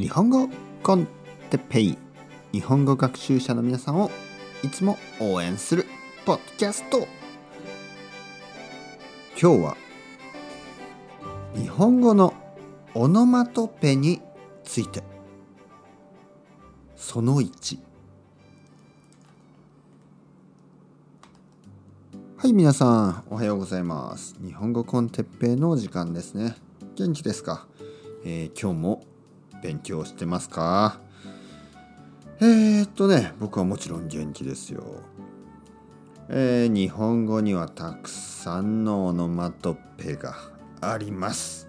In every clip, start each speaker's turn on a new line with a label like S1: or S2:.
S1: 日本語コンテッペイ日本語学習者の皆さんをいつも応援するポッドキャスト。今日は日本語のオノマトペについて。その1はい皆さんおはようございます。日本語コンテッペイの時間ですね。元気ですか、えー、今日も勉強してますか？えー、っとね僕はもちろん元気ですよ。えー、日本語にはたくさんのオノマトペがあります。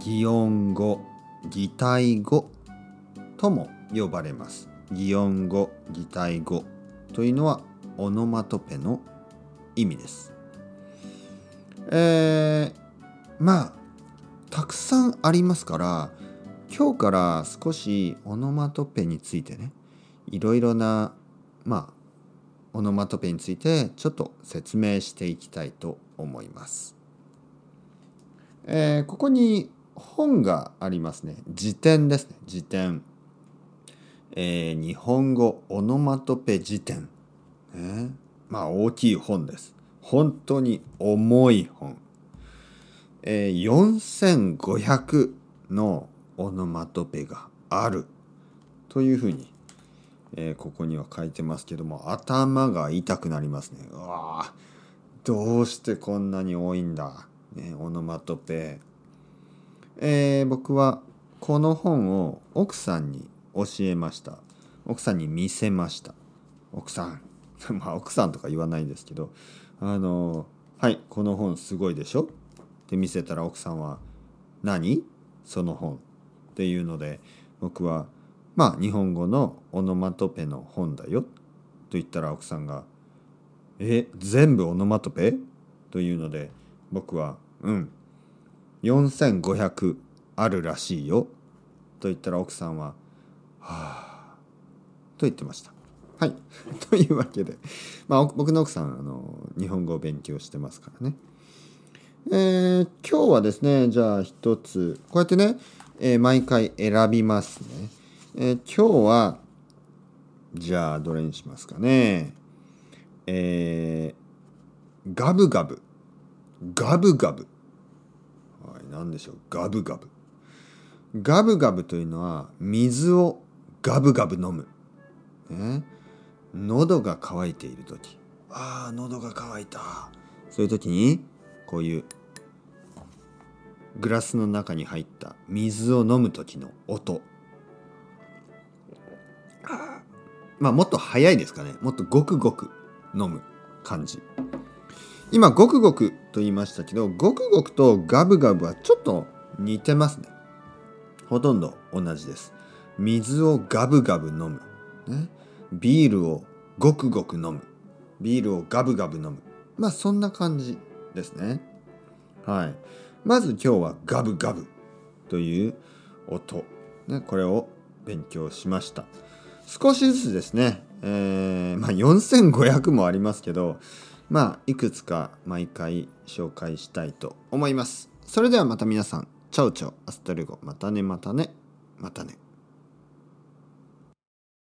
S1: 擬音語擬態語とも呼ばれます。擬音語擬態語というのはオノマトペの意味です。えー、まあたくさんありますから今日から少しオノマトペについてねいろいろなまあオノマトペについてちょっと説明していきたいと思います。えー、ここに本がありますね。辞典ですね。辞典。えー、日本語オノマトペ辞典。ね、まあ大きい本です。本当に重い本。えー、4500のオノマトペがあるというふうに、えー、ここには書いてますけども頭が痛くなりますね。うわどうしてこんなに多いんだ、ね、オノマトペ。えー、僕はこの本を奥さんに教えました。奥さんに見せました。奥さん まあ奥さんとか言わないんですけどあの「はいこの本すごいでしょ?」って見せたら奥さんは「何？その本」っていうので僕は「まあ日本語のオノマトペの本だよ」と言ったら奥さんが「え全部オノマトペ?」というので僕は「うん4500あるらしいよ」と言ったら奥さんは「はあ」と言ってました。はい。というわけで、まあ、僕の奥さん、あの、日本語を勉強してますからね。えー、今日はですね、じゃあ一つ、こうやってね、えー、毎回選びますね。えー、今日は、じゃあどれにしますかね。えー、ガブガブ。ガブガブ。はい、何でしょう。ガブガブ。ガブガブというのは、水をガブガブ飲む。ね、喉が渇いている時ああ喉が渇いたそういう時にこういうグラスの中に入った水を飲む時の音。まあもっと早いですかね。もっとごくごく飲む感じ。今ごくごくと言いましたけどごくごくとガブガブはちょっと似てますね。ほとんど同じです。水をガブガブ飲む、ね、ビールをごくごく飲む。ビールをガブガブ飲む。まあそんな感じですね。はい。まず今日はガブガブという音、ね、これを勉強しました。少しずつですね、えー、まあ、4500もありますけどまあいくつか毎回紹介したいと思います。それではまた皆さん。チャウチャウアストルゴ。またねまたね。またね。